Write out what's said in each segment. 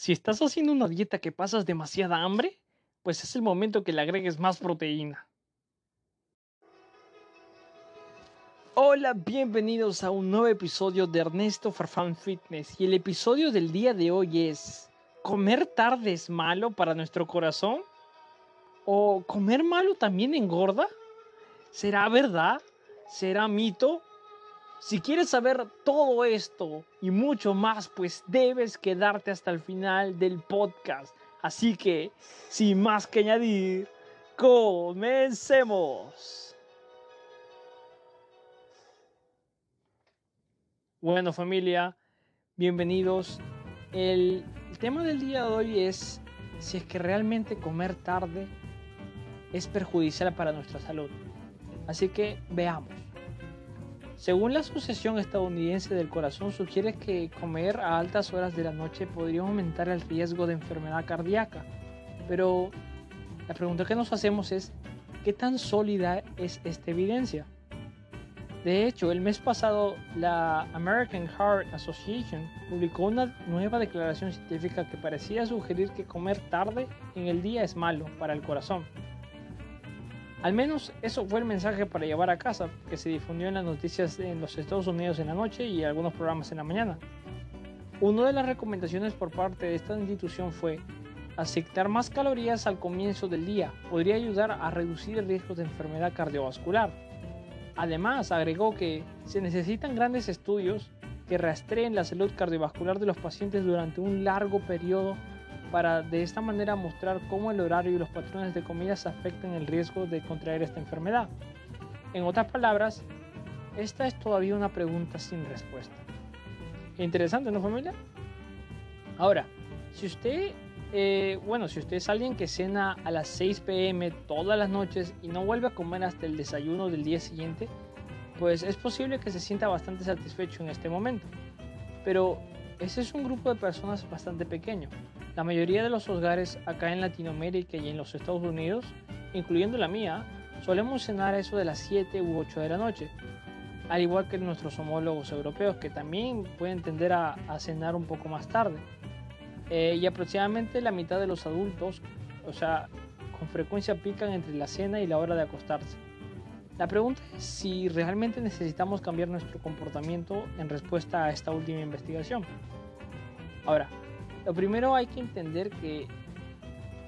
Si estás haciendo una dieta que pasas demasiada hambre, pues es el momento que le agregues más proteína. Hola, bienvenidos a un nuevo episodio de Ernesto Farfán Fitness y el episodio del día de hoy es ¿Comer tarde es malo para nuestro corazón? ¿O comer malo también engorda? ¿Será verdad? ¿Será mito? Si quieres saber todo esto y mucho más, pues debes quedarte hasta el final del podcast. Así que, sin más que añadir, comencemos. Bueno familia, bienvenidos. El, tema del día de hoy es si es que realmente comer tarde es perjudicial para nuestra salud. Así que veamos. Según la Asociación Estadounidense del Corazón, sugiere que comer a altas horas de la noche podría aumentar el riesgo de enfermedad cardíaca. Pero la pregunta que nos hacemos es, ¿qué tan sólida es esta evidencia? De hecho, el mes pasado la American Heart Association publicó una nueva declaración científica que parecía sugerir que comer tarde en el día es malo para el corazón. Al menos eso fue el mensaje para llevar a casa, que se difundió en las noticias en los Estados Unidos en la noche y algunos programas en la mañana. Una de las recomendaciones por parte de esta institución fue aceptar más calorías al comienzo del día podría ayudar a reducir el riesgo de enfermedad cardiovascular. Además, agregó que se necesitan grandes estudios que rastreen la salud cardiovascular de los pacientes durante un largo periodo para de esta manera mostrar cómo el horario y los patrones de comidas afectan el riesgo de contraer esta enfermedad. En otras palabras, esta es todavía una pregunta sin respuesta. Interesante, ¿no familia? Ahora, si usted, eh, bueno, si usted es alguien que cena a las 6 pm todas las noches y no vuelve a comer hasta el desayuno del día siguiente, pues es posible que se sienta bastante satisfecho en este momento. Pero ese es un grupo de personas bastante pequeño. La mayoría de los hogares acá en Latinoamérica y en los Estados Unidos, incluyendo la mía, solemos cenar eso de las 7 u 8 de la noche, al igual que nuestros homólogos europeos que también pueden tender a, cenar un poco más tarde. Eh, y aproximadamente la mitad de los adultos, o sea, con frecuencia pican entre la cena y la hora de acostarse. La pregunta es si realmente necesitamos cambiar nuestro comportamiento en respuesta a esta última investigación. Ahora, lo primero hay que entender que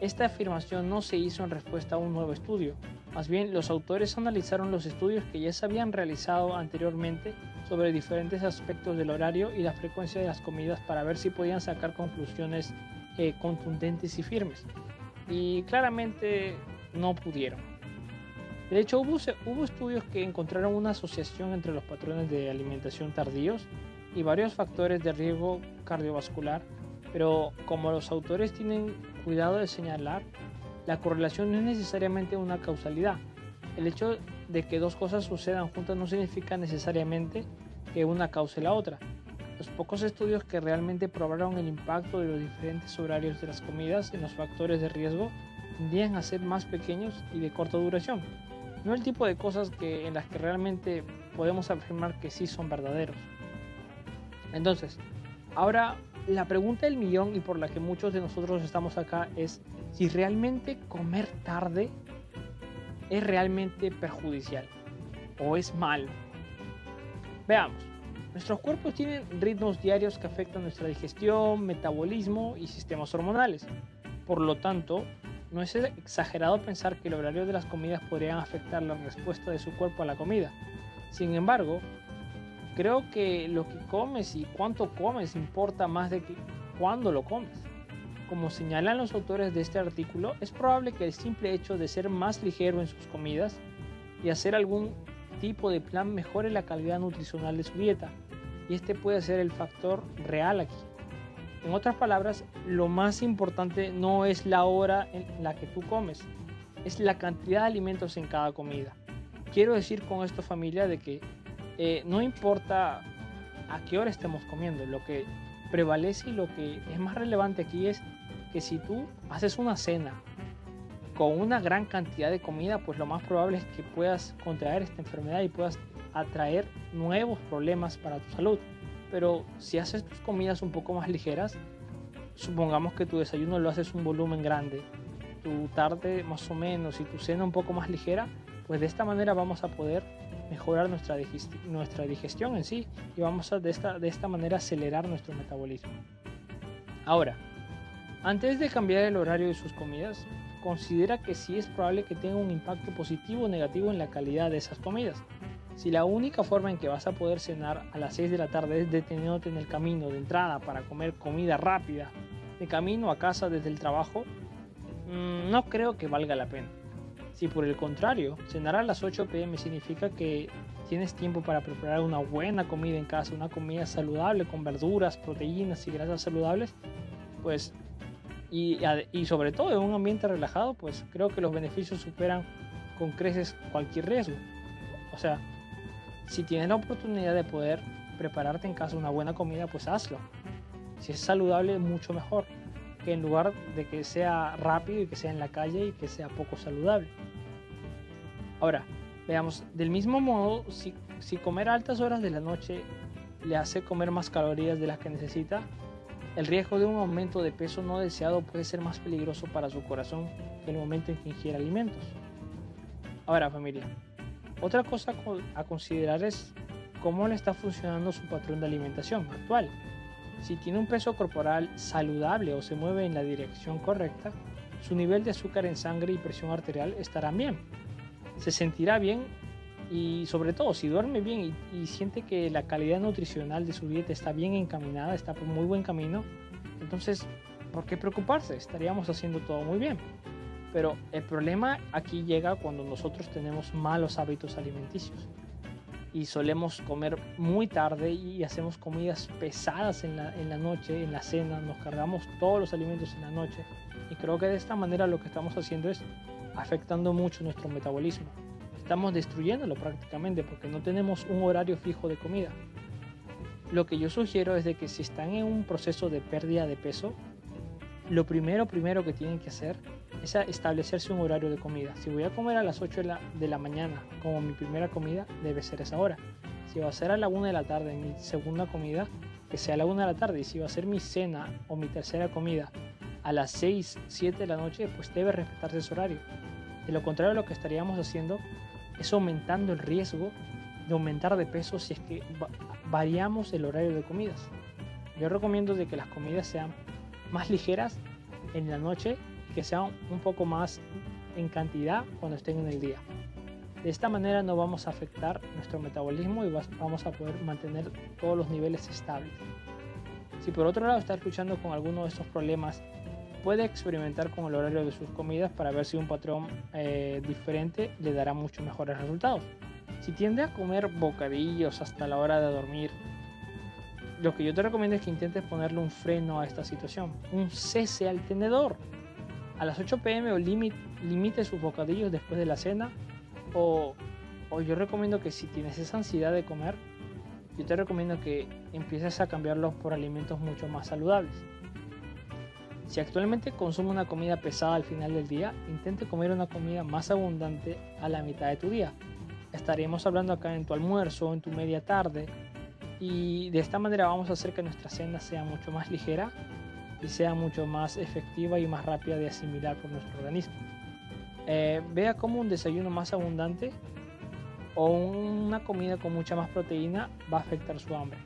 esta afirmación no se hizo en respuesta a un nuevo estudio. Más bien, los autores analizaron los estudios que ya se habían realizado anteriormente sobre diferentes aspectos del horario y la frecuencia de las comidas para ver si podían sacar conclusiones eh, contundentes y firmes. Y claramente no pudieron. De hecho, hubo, hubo estudios que encontraron una asociación entre los patrones de alimentación tardíos y varios factores de riesgo cardiovascular pero como los autores tienen cuidado de señalar, la correlación no es necesariamente una causalidad. El hecho de que dos cosas sucedan juntas no significa necesariamente que una cause la otra. Los pocos estudios que realmente probaron el impacto de los diferentes horarios de las comidas en los factores de riesgo tendían a ser más pequeños y de corta duración. No el tipo de cosas que, en las que realmente podemos afirmar que sí son verdaderos. Entonces, ahora la pregunta del millón y por la que muchos de nosotros estamos acá es si realmente comer tarde es realmente perjudicial o es malo. Veamos, nuestros cuerpos tienen ritmos diarios que afectan nuestra digestión, metabolismo y sistemas hormonales. Por lo tanto, no es exagerado pensar que el horario de las comidas podrían afectar la respuesta de su cuerpo a la comida. Sin embargo, creo que lo que comes y cuánto comes importa más de que cuándo lo comes. Como señalan los autores de este artículo, es probable que el simple hecho de ser más ligero en sus comidas y hacer algún tipo de plan mejore la calidad nutricional de su dieta, y este puede ser el factor real aquí. En otras palabras, lo más importante no es la hora en la que tú comes, es la cantidad de alimentos en cada comida. Quiero decir con esto familia de que eh, no importa a qué hora estemos comiendo, lo que prevalece y lo que es más relevante aquí es que si tú haces una cena con una gran cantidad de comida, pues lo más probable es que puedas contraer esta enfermedad y puedas atraer nuevos problemas para tu salud. Pero si haces tus comidas un poco más ligeras, supongamos que tu desayuno lo haces un volumen grande, tu tarde más o menos y tu cena un poco más ligera, pues de esta manera vamos a poder mejorar nuestra, nuestra digestión en sí y vamos a de esta, de esta manera acelerar nuestro metabolismo. Ahora, antes de cambiar el horario de sus comidas, considera que sí es probable que tenga un impacto positivo o negativo en la calidad de esas comidas. Si la única forma en que vas a poder cenar a las 6 de la tarde es deteniéndote en el camino de entrada para comer comida rápida, de camino a casa desde el trabajo, mm, no creo que valga la pena. Si por el contrario, cenar a las 8 pm significa que tienes tiempo para preparar una buena comida en casa, una comida saludable con verduras, proteínas y grasas saludables, pues y, y sobre todo en un ambiente relajado, pues creo que los beneficios superan con creces cualquier riesgo. O sea, si tienes la oportunidad de poder prepararte en casa una buena comida, pues hazlo. Si es saludable, mucho mejor. Que en lugar de que sea rápido y que sea en la calle y que sea poco saludable. Ahora, veamos, del mismo modo, si, comer altas horas de la noche le hace comer más calorías de las que necesita, el riesgo de un aumento de peso no deseado puede ser más peligroso para su corazón que el momento en que ingiere alimentos. Ahora, familia, otra cosa a considerar es cómo le está funcionando su patrón de alimentación actual. Si tiene un peso corporal saludable o se mueve en la dirección correcta, su nivel de azúcar en sangre y presión arterial estarán bien. Se sentirá bien y sobre todo si duerme bien y, siente que la calidad nutricional de su dieta está bien encaminada, está por muy buen camino, entonces, ¿por qué preocuparse? Estaríamos haciendo todo muy bien. Pero el problema aquí llega cuando nosotros tenemos malos hábitos alimenticios y solemos comer muy tarde y hacemos comidas pesadas en la, en la noche, en la cena, nos cargamos todos los alimentos en la noche y creo que de esta manera lo que estamos haciendo es afectando mucho nuestro metabolismo. Estamos destruyéndolo prácticamente porque no tenemos un horario fijo de comida. Lo que yo sugiero es de que si están en un proceso de pérdida de peso, lo primero, primero que tienen que hacer es establecerse un horario de comida. Si voy a comer a las 8 de la, mañana como mi primera comida, debe ser esa hora. Si va a ser a la 1 de la tarde mi segunda comida, que sea a la 1 de la tarde. Y si va a ser mi cena o mi tercera comida a las 6, 7 de la noche, pues debe respetarse ese horario. De lo contrario, lo que estaríamos haciendo es aumentando el riesgo de aumentar de peso si es que variamos el horario de comidas. Yo recomiendo de que las comidas sean más ligeras en la noche que sean un poco más en cantidad cuando estén en el día. De esta manera no vamos a afectar nuestro metabolismo y vamos a poder mantener todos los niveles estables. Si por otro lado está luchando con alguno de estos problemas, puede experimentar con el horario de sus comidas para ver si un patrón eh, diferente le dará mucho mejores resultados. Si tiende a comer bocadillos hasta la hora de dormir lo que yo te recomiendo es que intentes ponerle un freno a esta situación, un cese al tenedor. A las 8 pm o limite sus bocadillos después de la cena o, o yo recomiendo que si tienes esa ansiedad de comer, yo te recomiendo que empieces a cambiarlos por alimentos mucho más saludables. Si actualmente consume una comida pesada al final del día, intente comer una comida más abundante a la mitad de tu día. Estaremos hablando acá en tu almuerzo, en tu media tarde, y de esta manera vamos a hacer que nuestra cena sea mucho más ligera y sea mucho más efectiva y más rápida de asimilar por nuestro organismo. Eh, vea cómo un desayuno más abundante o una comida con mucha más proteína va a afectar su hambre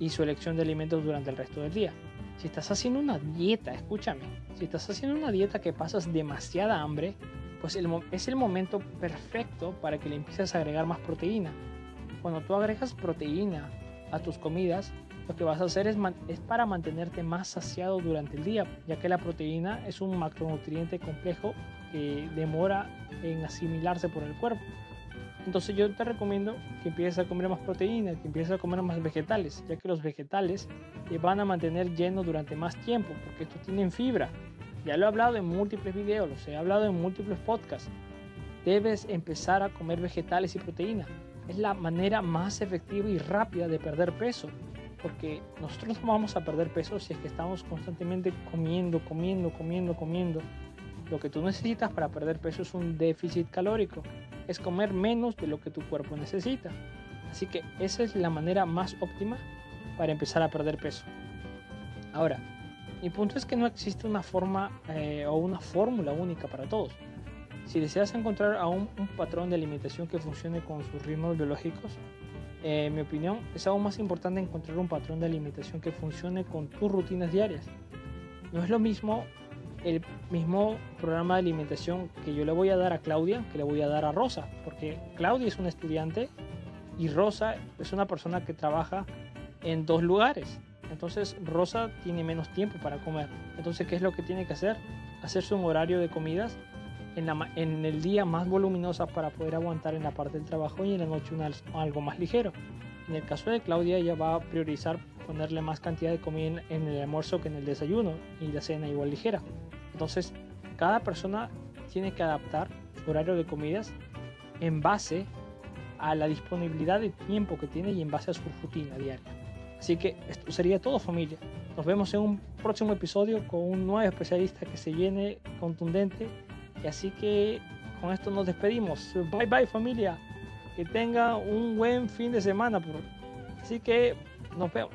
y su elección de alimentos durante el resto del día. Si estás haciendo una dieta, escúchame, si estás haciendo una dieta que pasas demasiada hambre, pues es el momento perfecto para que le empieces a agregar más proteína. Cuando tú agregas proteína a tus comidas, lo que vas a hacer es, para mantenerte más saciado durante el día, ya que la proteína es un macronutriente complejo que demora en asimilarse por el cuerpo. Entonces yo te recomiendo que empieces a comer más proteína, que empieces a comer más vegetales, ya que los vegetales te van a mantener lleno durante más tiempo, porque estos tienen fibra. Ya lo he hablado en múltiples videos, los he hablado en múltiples podcasts. Debes empezar a comer vegetales y proteína es la manera más efectiva y rápida de perder peso. Porque nosotros no vamos a perder peso si es que estamos constantemente comiendo, comiendo, comiendo, comiendo. Lo que tú necesitas para perder peso es un déficit calórico. Es comer menos de lo que tu cuerpo necesita. Así que esa es la manera más óptima para empezar a perder peso. Ahora, Mi punto es que no existe una forma eh, o una fórmula única para todos. Si deseas encontrar a un, patrón de alimentación que funcione con sus ritmos biológicos, eh, en mi opinión, es aún más importante encontrar un patrón de alimentación que funcione con tus rutinas diarias. No es lo mismo el mismo programa de alimentación que yo le voy a dar a Claudia que le voy a dar a Rosa, porque Claudia es una estudiante y Rosa es una persona que trabaja en dos lugares. Entonces Rosa tiene menos tiempo para comer. Entonces, ¿qué es lo que tiene que hacer? Hacerse un horario de comidas en, el día más voluminosa para poder aguantar en la parte del trabajo y en la noche algo más ligero. En el caso de Claudia, ella va a priorizar ponerle más cantidad de comida en, el almuerzo que en el desayuno y la cena igual ligera. Entonces, cada persona tiene que adaptar su horario de comidas en base a la disponibilidad de tiempo que tiene y en base a su rutina diaria. Así que esto sería todo familia. Nos vemos en un próximo episodio con un nuevo especialista que se viene contundente. Y así que con esto nos despedimos. Bye bye familia. Que tenga un buen fin de semana. Así que nos vemos.